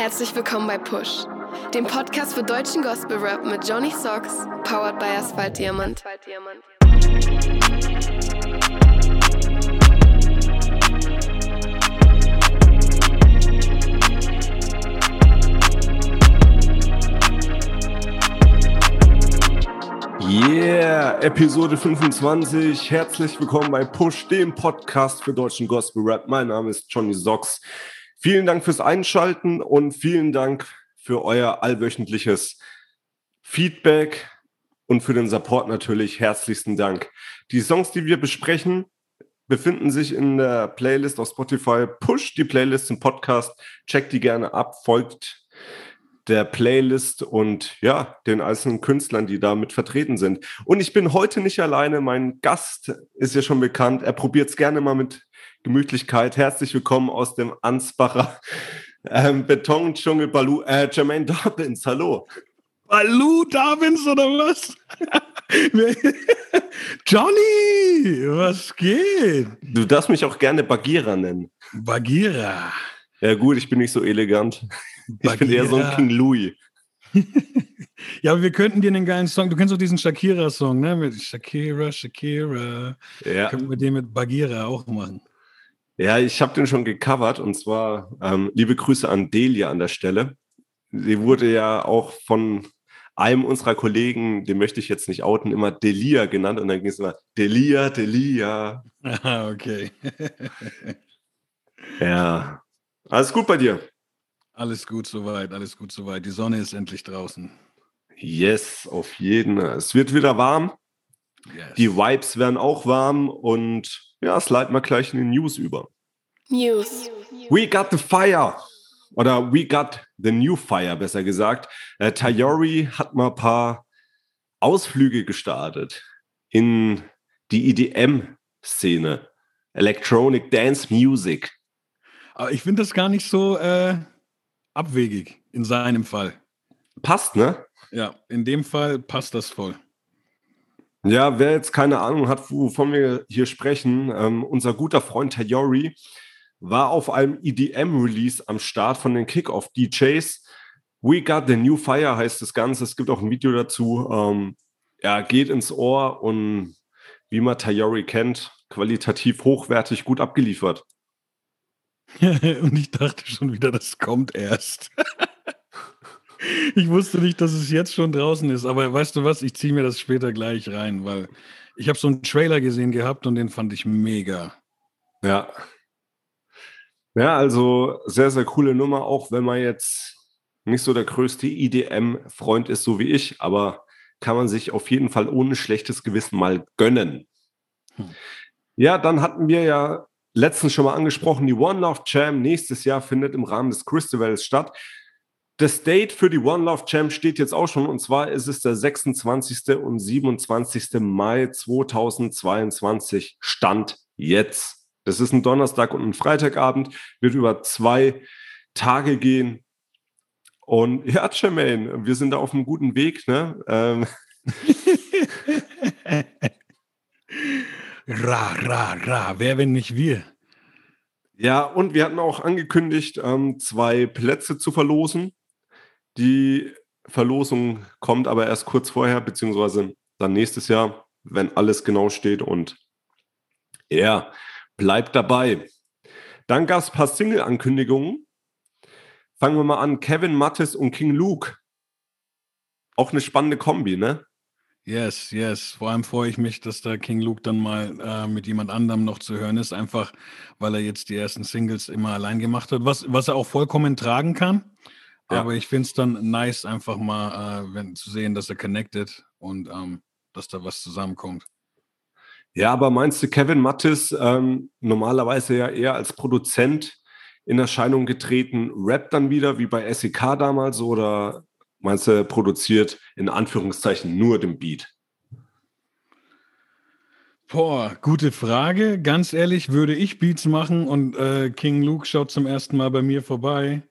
Herzlich willkommen bei Push, dem Podcast für deutschen Gospel Rap mit Johnny Socks, powered by Asphalt Diamant. Yeah, Episode 25. Herzlich willkommen bei Push, dem Podcast für deutschen Gospel Rap. Mein Name ist Johnny Socks. Vielen Dank fürs Einschalten und vielen Dank für euer allwöchentliches Feedback und für den Support natürlich herzlichsten Dank. Die Songs, die wir besprechen, befinden sich in der Playlist auf Spotify. Push die Playlist im Podcast, checkt die gerne ab, folgt der Playlist und ja, den einzelnen Künstlern, die damit vertreten sind. Und ich bin heute nicht alleine. Mein Gast ist ja schon bekannt. Er probiert es gerne mal mit Gemütlichkeit. Herzlich willkommen aus dem Ansbacher ähm, Betondschungel Balu, äh, Jermaine Dobbins. Hallo. Balu Dobbins oder was? Johnny, was geht? Du darfst mich auch gerne Bagheera nennen. Bagheera. Ja gut, ich bin nicht so elegant. Ich bin eher so ein King Louis. ja, aber wir könnten dir einen geilen Song, du kennst doch diesen Shakira-Song, ne? Mit Shakira, Shakira. Ja. Können wir den mit Bagheera auch machen. Ja, ich habe den schon gecovert und zwar ähm, liebe Grüße an Delia an der Stelle. Sie wurde ja auch von einem unserer Kollegen, den möchte ich jetzt nicht outen, immer Delia genannt und dann ging es immer Delia, Delia. Ah, okay. ja. Alles gut bei dir? Alles gut soweit, alles gut soweit. Die Sonne ist endlich draußen. Yes, auf jeden. Es wird wieder warm. Yes. Die Vibes werden auch warm und ja, es leiten wir gleich in die News über. News. We got the fire. Oder we got the new fire, besser gesagt. Äh, Tayori hat mal ein paar Ausflüge gestartet in die EDM-Szene. Electronic Dance Music. Aber ich finde das gar nicht so äh, abwegig in seinem Fall. Passt, ne? Ja, in dem Fall passt das voll. Ja, wer jetzt keine Ahnung hat, wovon wir hier sprechen, ähm, unser guter Freund Tayori war auf einem EDM-Release am Start von den Kickoff-DJs. We Got the New Fire heißt das Ganze. Es gibt auch ein Video dazu. Ähm, er geht ins Ohr und wie man Tayori kennt, qualitativ hochwertig gut abgeliefert. und ich dachte schon wieder, das kommt erst. ich wusste nicht, dass es jetzt schon draußen ist, aber weißt du was, ich ziehe mir das später gleich rein, weil ich habe so einen Trailer gesehen gehabt und den fand ich mega. Ja. Ja, also sehr, sehr coole Nummer, auch wenn man jetzt nicht so der größte IDM-Freund ist, so wie ich, aber kann man sich auf jeden Fall ohne schlechtes Gewissen mal gönnen. Hm. Ja, dann hatten wir ja letztens schon mal angesprochen, die One Love Jam nächstes Jahr findet im Rahmen des Christivals statt. Das Date für die One Love Jam steht jetzt auch schon und zwar ist es der 26. und 27. Mai 2022 Stand jetzt. Das ist ein Donnerstag und ein Freitagabend, wird über zwei Tage gehen. Und ja, Jermaine, wir sind da auf einem guten Weg, ne? Ähm. Ra, ra, ra, wer, wenn nicht wir? Ja, und wir hatten auch angekündigt, ähm, zwei Plätze zu verlosen. Die Verlosung kommt aber erst kurz vorher, beziehungsweise dann nächstes Jahr, wenn alles genau steht. Und ja, bleibt dabei. Dann gab es ein paar Single-Ankündigungen. Fangen wir mal an. Kevin Mattes und King Luke. Auch eine spannende Kombi, ne? Yes, yes. Vor allem freue ich mich, dass da King Luke dann mal äh, mit jemand anderem noch zu hören ist, einfach weil er jetzt die ersten Singles immer allein gemacht hat, was, was er auch vollkommen tragen kann. Ja. Aber ich finde es dann nice, einfach mal äh, wenn, zu sehen, dass er connected und ähm, dass da was zusammenkommt. Ja, aber meinst du, Kevin Mattis, ähm, normalerweise ja eher als Produzent in Erscheinung getreten, rappt dann wieder wie bei SEK damals oder Meinst du, er produziert in Anführungszeichen nur den Beat? Boah, gute Frage. Ganz ehrlich, würde ich Beats machen und äh, King Luke schaut zum ersten Mal bei mir vorbei,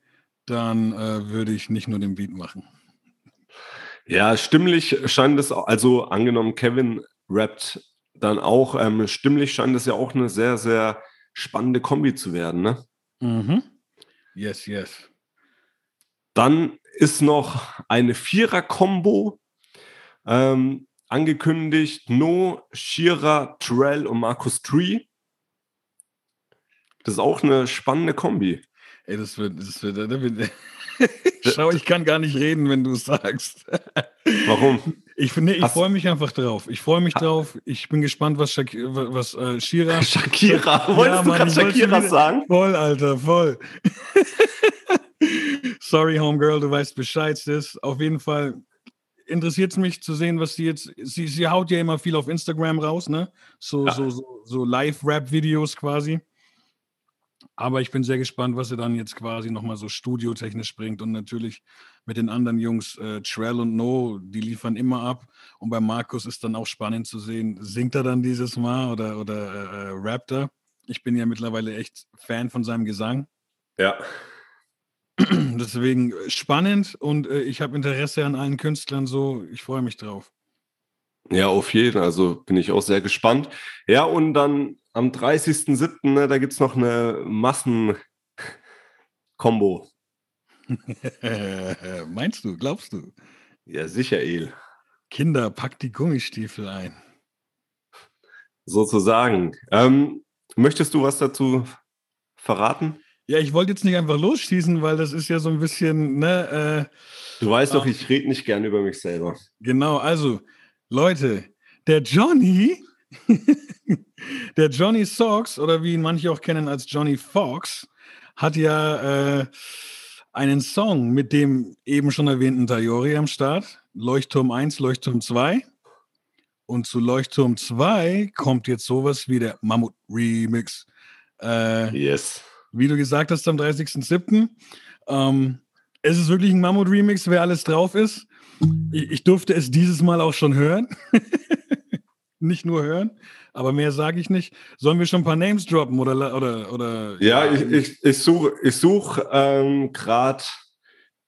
dann äh, würde ich nicht nur den Beat machen. Ja, stimmlich scheint es, also angenommen, Kevin rappt dann auch, ähm, stimmlich scheint es ja auch eine sehr, sehr spannende Kombi zu werden, ne? Mhm. Yes, yes. Dann ist noch eine Vierer-Kombo ähm, angekündigt. No, Shira, Trell und Markus Tree. Das ist auch eine spannende Kombi. Ey, das wird, das wird, das wird Schau, ich kann gar nicht reden, wenn du es sagst. Warum? Ich, nee, ich freue mich einfach drauf. Ich freue mich drauf. Ich bin gespannt, was, Shak was äh, Shira. Shakira. Wolltest ja, du gerade Shakira sagen? Voll, Alter, voll. Sorry, Homegirl, du weißt Bescheid. Sis. Auf jeden Fall interessiert es mich zu sehen, was sie jetzt. Sie, sie haut ja immer viel auf Instagram raus, ne? So, ja. so, so, so Live-Rap-Videos quasi. Aber ich bin sehr gespannt, was er dann jetzt quasi nochmal so studiotechnisch bringt. Und natürlich mit den anderen Jungs, äh, Trell und No, die liefern immer ab. Und bei Markus ist dann auch spannend zu sehen, singt er dann dieses Mal oder, oder äh, äh rappt er? Ich bin ja mittlerweile echt Fan von seinem Gesang. Ja. Deswegen spannend und äh, ich habe Interesse an allen Künstlern so. Ich freue mich drauf. Ja, auf jeden. Also bin ich auch sehr gespannt. Ja, und dann am 30.07., ne, da gibt es noch eine Massen-Kombo. Meinst du, glaubst du? Ja, sicher, El. Kinder, packt die Gummistiefel ein. Sozusagen. Ähm, möchtest du was dazu verraten? Ja, ich wollte jetzt nicht einfach losschießen, weil das ist ja so ein bisschen, ne? Äh, du weißt doch, ich rede nicht gerne über mich selber. Genau, also, Leute, der Johnny der Johnny Socks, oder wie ihn manche auch kennen als Johnny Fox, hat ja äh, einen Song mit dem eben schon erwähnten Tayori am Start. Leuchtturm 1, Leuchtturm 2. Und zu Leuchtturm 2 kommt jetzt sowas wie der Mammut Remix. Äh, yes. Wie du gesagt hast, am 30.07. Ähm, es ist wirklich ein Mammut Remix, wer alles drauf ist. Ich, ich durfte es dieses Mal auch schon hören. nicht nur hören, aber mehr sage ich nicht. Sollen wir schon ein paar Names droppen oder oder oder? Ja, ja. ich, ich, ich suche ich such, ähm, gerade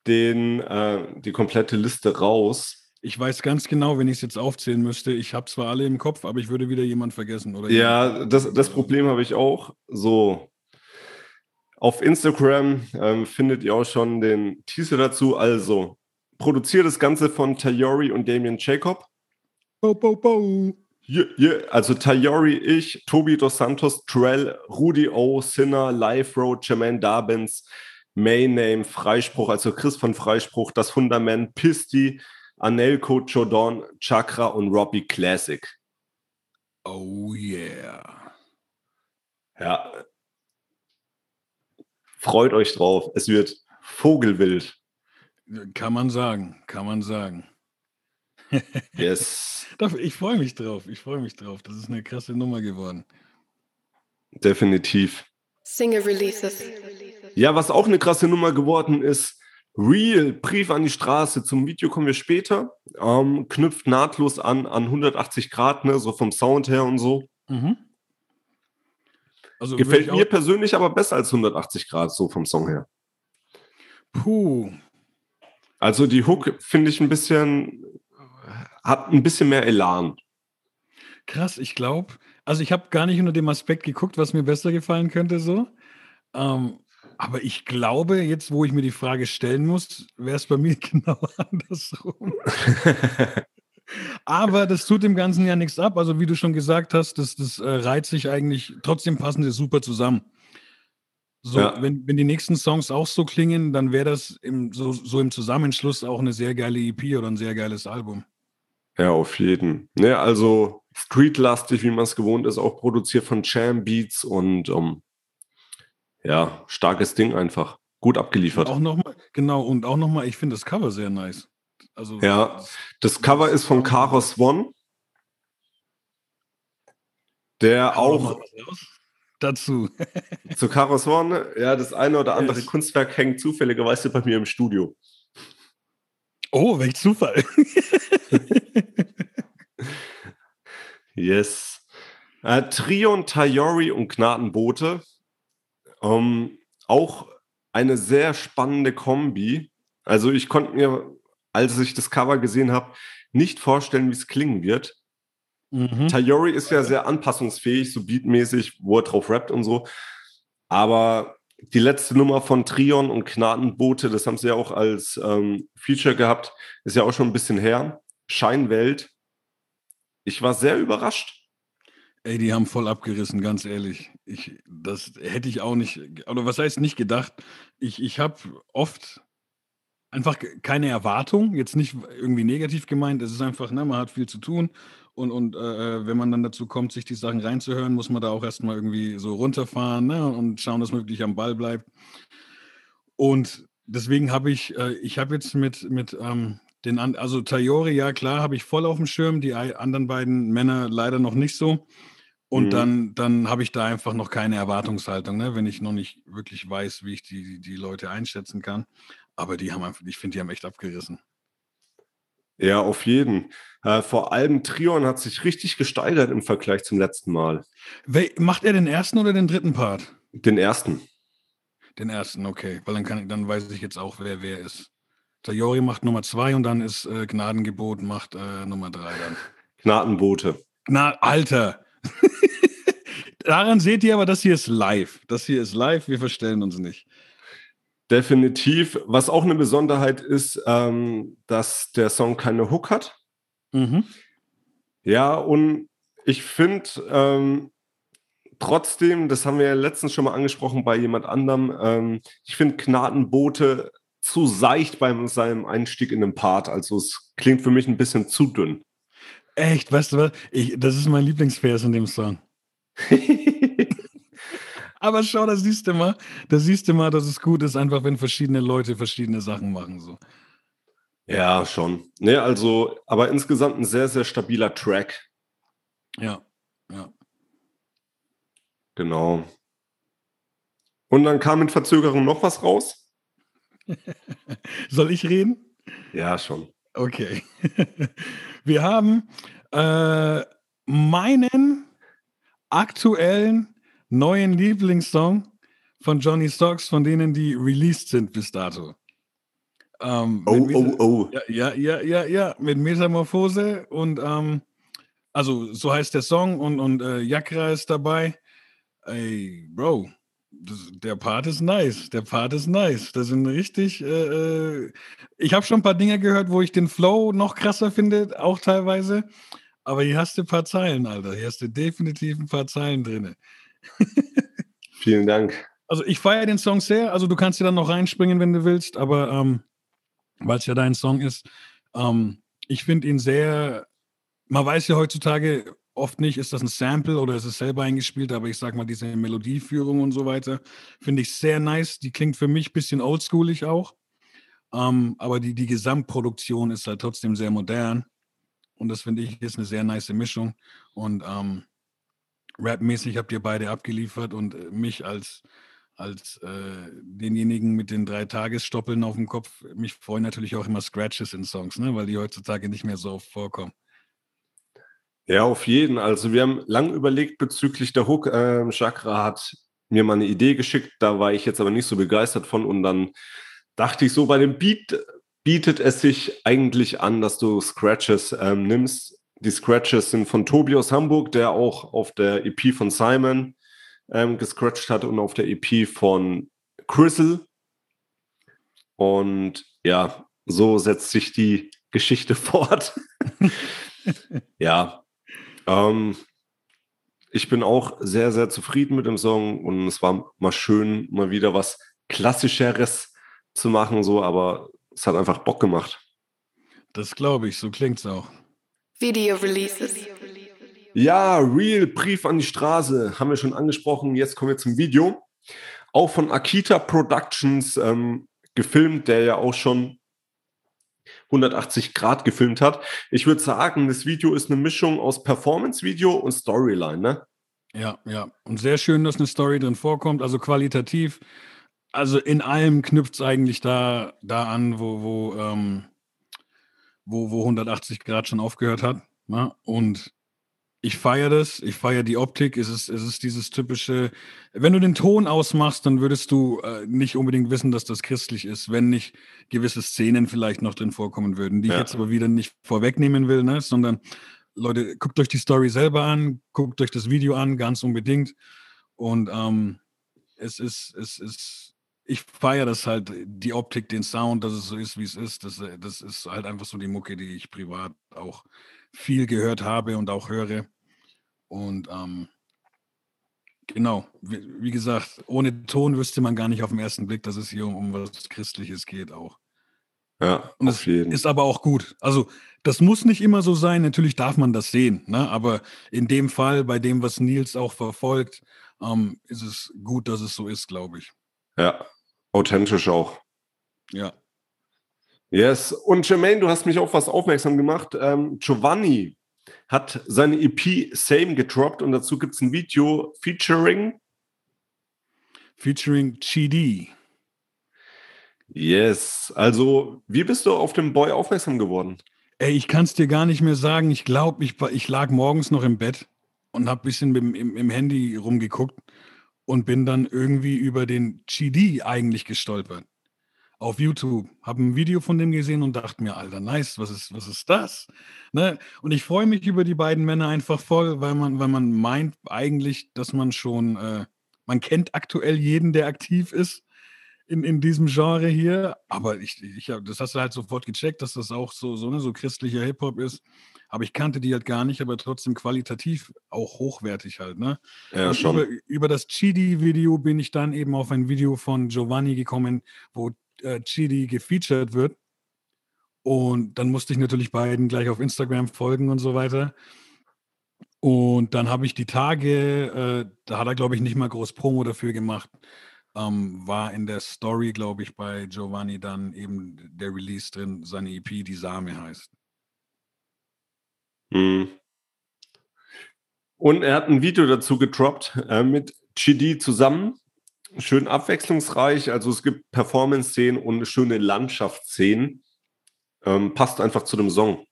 den äh, die komplette Liste raus. Ich weiß ganz genau, wenn ich es jetzt aufzählen müsste. Ich habe zwar alle im Kopf, aber ich würde wieder jemand vergessen. Oder ja, das, das Problem habe ich auch. So, auf Instagram ähm, findet ihr auch schon den Teaser dazu. Also, produziert das Ganze von Tayori und Damien Jacob. Bo, bo, bo. Yeah, yeah. Also Tayori, ich, Tobi Dos Santos, Trell, Rudy O, Sinner, Live Road, Jermaine Darbins, Mayname, Freispruch, also Chris von Freispruch, das Fundament, Pisti, Anelko, Jordan, Chakra und Robbie Classic. Oh yeah. Ja. Freut euch drauf. Es wird Vogelwild. Kann man sagen, kann man sagen. Yes. Ich freue mich drauf. Ich freue mich drauf. Das ist eine krasse Nummer geworden. Definitiv. Single Releases. Ja, was auch eine krasse Nummer geworden ist, Real, Brief an die Straße. Zum Video kommen wir später. Ähm, knüpft nahtlos an, an 180 Grad, ne, so vom Sound her und so. Mhm. Also Gefällt mir persönlich aber besser als 180 Grad, so vom Song her. Puh. Also die Hook finde ich ein bisschen hat ein bisschen mehr Elan. Krass, ich glaube, also ich habe gar nicht unter dem Aspekt geguckt, was mir besser gefallen könnte so. Ähm, aber ich glaube, jetzt, wo ich mir die Frage stellen muss, wäre es bei mir genau andersrum. aber das tut dem Ganzen ja nichts ab. Also wie du schon gesagt hast, das, das äh, reiht sich eigentlich, trotzdem passen sie super zusammen. So, ja. wenn, wenn die nächsten Songs auch so klingen, dann wäre das im, so, so im Zusammenschluss auch eine sehr geile EP oder ein sehr geiles Album. Ja, auf jeden. Ne, also streetlastig, wie man es gewohnt ist, auch produziert von Jam Beats und um, ähm, ja, starkes Ding einfach. Gut abgeliefert. auch noch mal, genau, und auch nochmal, ich finde das Cover sehr nice. Also, ja, das, das Cover ist von Karos One. Der auch dazu. zu Karos One, ja, das eine oder andere yes. Kunstwerk hängt zufälligerweise bei mir im Studio. Oh, welch Zufall. yes. Äh, Trion, Tayori und Gnadenbote. Ähm, auch eine sehr spannende Kombi. Also ich konnte mir, als ich das Cover gesehen habe, nicht vorstellen, wie es klingen wird. Mhm. Tayori ist ja sehr anpassungsfähig, so beatmäßig, wo er drauf rappt und so. Aber die letzte Nummer von Trion und Gnadenboote, das haben sie ja auch als ähm, Feature gehabt, ist ja auch schon ein bisschen her. Scheinwelt. Ich war sehr überrascht. Ey, die haben voll abgerissen, ganz ehrlich. Ich, das hätte ich auch nicht, oder was heißt nicht gedacht? Ich, ich habe oft einfach keine Erwartung, jetzt nicht irgendwie negativ gemeint. Es ist einfach, ne, man hat viel zu tun. Und, und äh, wenn man dann dazu kommt, sich die Sachen reinzuhören, muss man da auch erstmal irgendwie so runterfahren ne, und schauen, dass man wirklich am Ball bleibt. Und deswegen habe ich, äh, ich habe jetzt mit, mit ähm, den, also Tayori, ja klar, habe ich voll auf dem Schirm, die anderen beiden Männer leider noch nicht so. Und mhm. dann, dann habe ich da einfach noch keine Erwartungshaltung, ne? wenn ich noch nicht wirklich weiß, wie ich die, die Leute einschätzen kann. Aber die haben einfach, ich finde, die haben echt abgerissen. Ja, auf jeden. Äh, vor allem Trion hat sich richtig gesteigert im Vergleich zum letzten Mal. Wel macht er den ersten oder den dritten Part? Den ersten. Den ersten, okay. Weil dann, kann, dann weiß ich jetzt auch, wer wer ist. Tayori macht Nummer zwei und dann ist äh, Gnadengebot macht äh, Nummer drei dann. Gnadenbote. Na, Alter. Daran seht ihr aber, das hier ist live. Das hier ist live, wir verstellen uns nicht. Definitiv. Was auch eine Besonderheit ist, ähm, dass der Song keine Hook hat. Mhm. Ja, und ich finde ähm, trotzdem, das haben wir ja letztens schon mal angesprochen bei jemand anderem, ähm, ich finde Gnadenbote zu seicht bei seinem Einstieg in den Part. Also es klingt für mich ein bisschen zu dünn. Echt, weißt du was? Ich, das ist mein Lieblingsvers in dem Song. Aber schau, da siehst du mal, da siehst du mal, dass es gut ist, einfach wenn verschiedene Leute verschiedene Sachen machen. So. Ja, schon. Ne, also, aber insgesamt ein sehr, sehr stabiler Track. Ja, ja. Genau. Und dann kam mit Verzögerung noch was raus? Soll ich reden? Ja, schon. Okay. Wir haben äh, meinen aktuellen neuen Lieblingssong von Johnny Stocks, von denen die released sind bis dato. Ähm, oh, oh, oh. Ja, ja, ja, ja, mit Metamorphose und ähm, also so heißt der Song und, und äh, Yakra ist dabei. Ey, Bro, das, der Part ist nice. Der Part ist nice. Das sind richtig. Äh, äh ich habe schon ein paar Dinge gehört, wo ich den Flow noch krasser finde, auch teilweise. Aber hier hast du ein paar Zeilen, Alter. Hier hast du definitiv ein paar Zeilen drin. Vielen Dank. Also ich feiere den Song sehr. Also du kannst dir dann noch reinspringen, wenn du willst, aber ähm, weil es ja dein Song ist, ähm, ich finde ihn sehr. Man weiß ja heutzutage oft nicht, ist das ein Sample oder ist es selber eingespielt, aber ich sag mal, diese Melodieführung und so weiter finde ich sehr nice. Die klingt für mich ein bisschen oldschoolig auch. Ähm, aber die, die Gesamtproduktion ist halt trotzdem sehr modern. Und das finde ich ist eine sehr nice Mischung. Und ähm, Rap-mäßig habt ihr beide abgeliefert und äh, mich als, als äh, denjenigen mit den drei Tagesstoppeln auf dem Kopf, mich freuen natürlich auch immer Scratches in Songs, ne? weil die heutzutage nicht mehr so oft vorkommen. Ja, auf jeden. Also wir haben lang überlegt bezüglich der Hook. Ähm, Chakra hat mir mal eine Idee geschickt, da war ich jetzt aber nicht so begeistert von und dann dachte ich so, bei dem Beat bietet es sich eigentlich an, dass du Scratches ähm, nimmst, die Scratches sind von Tobi aus Hamburg, der auch auf der EP von Simon ähm, gescratcht hat und auf der EP von Crystal. Und ja, so setzt sich die Geschichte fort. ja. Ähm, ich bin auch sehr, sehr zufrieden mit dem Song und es war mal schön, mal wieder was Klassischeres zu machen, so, aber es hat einfach Bock gemacht. Das glaube ich, so klingt es auch. Video Releases. Ja, Real Brief an die Straße haben wir schon angesprochen. Jetzt kommen wir zum Video. Auch von Akita Productions ähm, gefilmt, der ja auch schon 180 Grad gefilmt hat. Ich würde sagen, das Video ist eine Mischung aus Performance-Video und Storyline, ne? Ja, ja. Und sehr schön, dass eine Story drin vorkommt. Also qualitativ, also in allem knüpft es eigentlich da, da an, wo, wo ähm, wo, wo 180 Grad schon aufgehört hat. Ne? Und ich feiere das, ich feiere die Optik. Es ist, es ist dieses typische, wenn du den Ton ausmachst, dann würdest du äh, nicht unbedingt wissen, dass das christlich ist, wenn nicht gewisse Szenen vielleicht noch drin vorkommen würden, die ja. ich jetzt aber wieder nicht vorwegnehmen will, ne? sondern Leute, guckt euch die Story selber an, guckt euch das Video an, ganz unbedingt. Und ähm, es ist, es ist, ich feiere das halt, die Optik, den Sound, dass es so ist, wie es ist. Das, das ist halt einfach so die Mucke, die ich privat auch viel gehört habe und auch höre. Und ähm, genau, wie, wie, gesagt, ohne Ton wüsste man gar nicht auf den ersten Blick, dass es hier um, um was Christliches geht auch. Ja, und das ist aber auch gut. Also das muss nicht immer so sein. Natürlich darf man das sehen, ne? aber in dem Fall, bei dem, was Nils auch verfolgt, ähm, ist es gut, dass es so ist, glaube ich. Ja, authentisch auch. Ja. Yes. Und Jermaine, du hast mich auf was aufmerksam gemacht. Ähm, Giovanni hat seine EP Same gedroppt und dazu gibt es ein Video featuring. Featuring Chidi. Yes. Also, wie bist du auf den Boy aufmerksam geworden? Ey, ich kann es dir gar nicht mehr sagen. Ich glaube, ich, ich lag morgens noch im Bett und habe ein bisschen im, im, im, Handy rumgeguckt und bin dann irgendwie über den GD eigentlich gestolpert. Auf YouTube. Habe ein Video von dem gesehen und dachte mir, Alter, nice, was ist, was ist das? Ne? Und ich freue mich über die beiden Männer einfach voll, weil man, weil man meint eigentlich, dass man schon, äh, man kennt aktuell jeden, der aktiv ist in, in diesem Genre hier. Aber ich, ich das hast du halt sofort gecheckt, dass das auch so, so, ne, so christlicher Hip-Hop ist. Aber ich kannte die halt gar nicht, aber trotzdem qualitativ auch hochwertig halt. Ne? Ja, schon. Über, über das Chidi-Video bin ich dann eben auf ein Video von Giovanni gekommen, wo äh, Chidi gefeatured wird. Und dann musste ich natürlich beiden gleich auf Instagram folgen und so weiter. Und dann habe ich die Tage, äh, da hat er, glaube ich, nicht mal groß Promo dafür gemacht ähm, war in der Story, glaube ich, bei Giovanni dann eben der Release drin, seine EP, die Same heißt. Mhm. Und er hat ein Video dazu getroppt äh, mit Chidi zusammen. Schön abwechslungsreich. Also es gibt Performance-Szenen und schöne Landschaftsszenen. Ähm, passt einfach zu dem Song.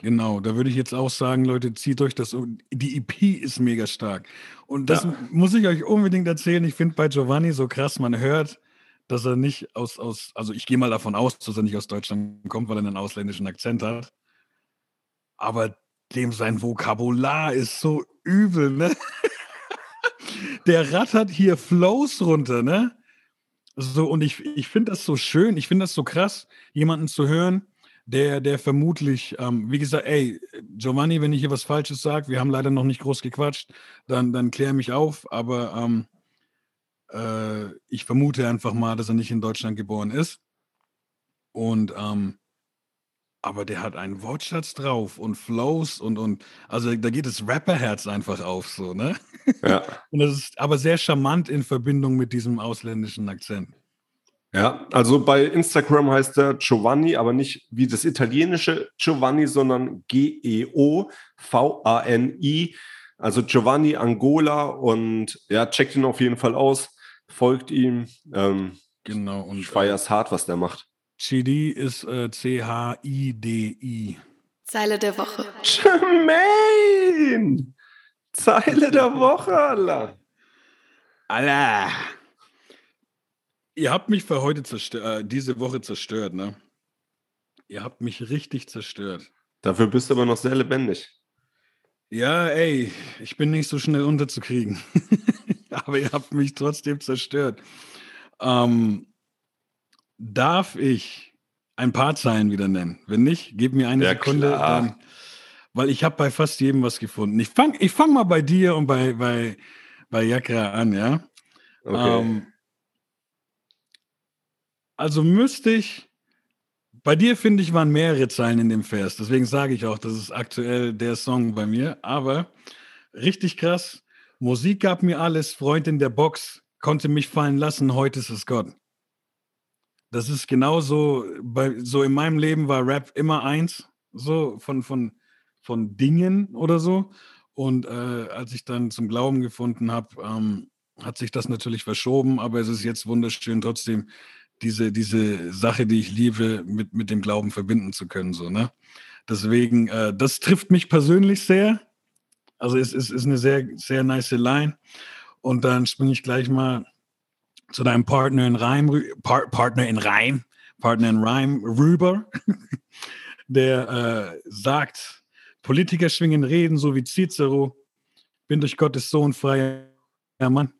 Genau, da würde ich jetzt auch sagen, Leute, zieht euch das um. Die EP ist mega stark. Und das ja. muss ich euch unbedingt erzählen. Ich finde bei Giovanni so krass, man hört, dass er nicht aus, aus, also ich gehe mal davon aus, dass er nicht aus Deutschland kommt, weil er einen ausländischen Akzent hat. Aber dem sein Vokabular ist so übel, ne? Der rattert hier Flows runter, ne? So, und ich, ich finde das so schön, ich finde das so krass, jemanden zu hören, der, der vermutlich, ähm, wie gesagt, ey, Giovanni, wenn ich hier was Falsches sage, wir haben leider noch nicht groß gequatscht, dann, dann klär mich auf, aber ähm, äh, ich vermute einfach mal, dass er nicht in Deutschland geboren ist. Und ähm, aber der hat einen Wortschatz drauf und Flows und, und also da geht das Rapperherz einfach auf, so, ne? Ja. und das ist aber sehr charmant in Verbindung mit diesem ausländischen Akzent. Ja, also bei Instagram heißt er Giovanni, aber nicht wie das italienische Giovanni, sondern G-E-O-V-A-N-I. Also Giovanni Angola und ja, checkt ihn auf jeden Fall aus, folgt ihm. Ähm, genau. Und ich feier's hart, was der macht. CD ist äh, C-H-I-D-I. Zeile der Woche. Jermaine! Zeile der Woche, Allah. Allah. Ihr habt mich für heute zerstört, äh, diese Woche zerstört, ne? Ihr habt mich richtig zerstört. Dafür bist du aber noch sehr lebendig. Ja, ey, ich bin nicht so schnell unterzukriegen. aber ihr habt mich trotzdem zerstört. Ähm, darf ich ein paar Zeilen wieder nennen? Wenn nicht, gib mir eine ja, Sekunde. Dann, weil ich habe bei fast jedem was gefunden. Ich fange ich fang mal bei dir und bei, bei, bei Jakra an, ja? Okay. Ähm, also müsste ich. Bei dir, finde ich, waren mehrere Zeilen in dem Vers. Deswegen sage ich auch, das ist aktuell der Song bei mir. Aber richtig krass. Musik gab mir alles, Freund in der Box, konnte mich fallen lassen, heute ist es Gott. Das ist genauso, bei, so in meinem Leben war Rap immer eins, so von, von, von Dingen oder so. Und äh, als ich dann zum Glauben gefunden habe, ähm, hat sich das natürlich verschoben, aber es ist jetzt wunderschön, trotzdem diese, diese Sache, die ich liebe, mit, mit dem Glauben verbinden zu können. So, ne? Deswegen, äh, das trifft mich persönlich sehr. Also es, es ist eine sehr, sehr nice Line. Und dann springe ich gleich mal zu deinem Partner in Reim, Par Partner in Reim, Partner in Reim rüber, der äh, sagt, Politiker schwingen Reden, so wie Cicero, bin durch Gottes Sohn freier Mann.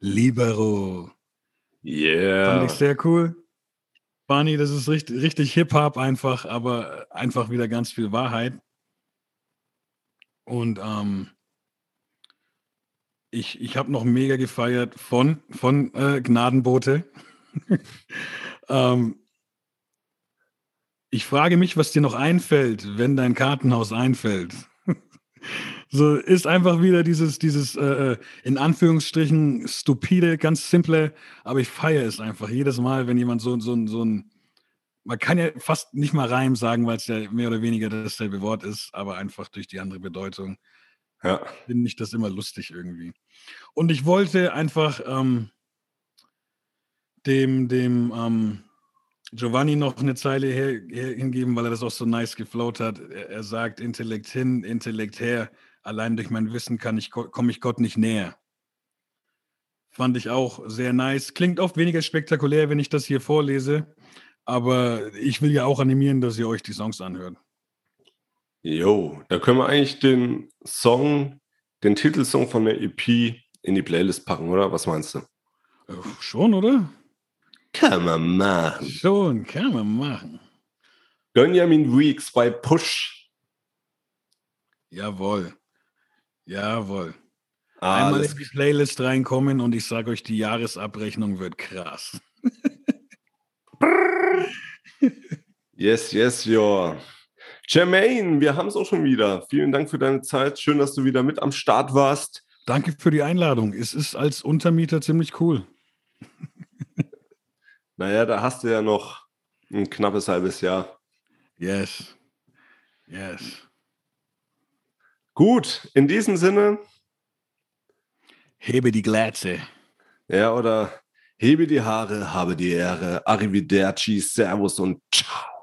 Libero. Yeah. Fand ich sehr cool. Barney, das ist richtig, richtig Hip-Hop einfach, aber einfach wieder ganz viel Wahrheit. Und ähm, ich, ich habe noch mega gefeiert von, von äh, Gnadenbote. ähm, ich frage mich, was dir noch einfällt, wenn dein Kartenhaus einfällt. so ist einfach wieder dieses, dieses äh, äh, in Anführungsstrichen stupide, ganz simple, aber ich feiere es einfach jedes Mal, wenn jemand so, so, so ein, man kann ja fast nicht mal Reim sagen, weil es ja mehr oder weniger dasselbe Wort ist, aber einfach durch die andere Bedeutung. Ja. Finde ich das immer lustig irgendwie. Und ich wollte einfach ähm, dem, dem ähm, Giovanni noch eine Zeile her, her, hingeben, weil er das auch so nice geflowt hat. Er, er, sagt, Intellekt hin, Intellekt her. Allein durch mein Wissen kann ich, komme ich Gott nicht näher. Fand ich auch sehr nice. Klingt oft weniger spektakulär, wenn ich das hier vorlese. Aber ich will ja auch animieren, dass ihr euch die Songs anhört. Jo, da können wir eigentlich den Song, den Titelsong von der EP in die Playlist packen, oder? Was meinst du? Äh, schon, oder? Kann man machen. Schon, kann man machen. Benjamin Weeks bei Push. Jawohl. Jawohl. Ah, Einmal in die Playlist reinkommen und ich sage euch, die Jahresabrechnung wird krass. yes, yes, ja. Jermaine, wir haben es auch schon wieder. Vielen Dank für deine Zeit. Schön, dass du wieder mit am Start warst. Danke für die Einladung. Es ist als Untermieter ziemlich cool. naja, da hast du ja noch ein knappes halbes Jahr. Yes. Yes. Gut, in diesem Sinne. Hebe die Glätze. Ja, oder hebe die Haare, habe die Ehre. Arrivederci, Servus und ciao.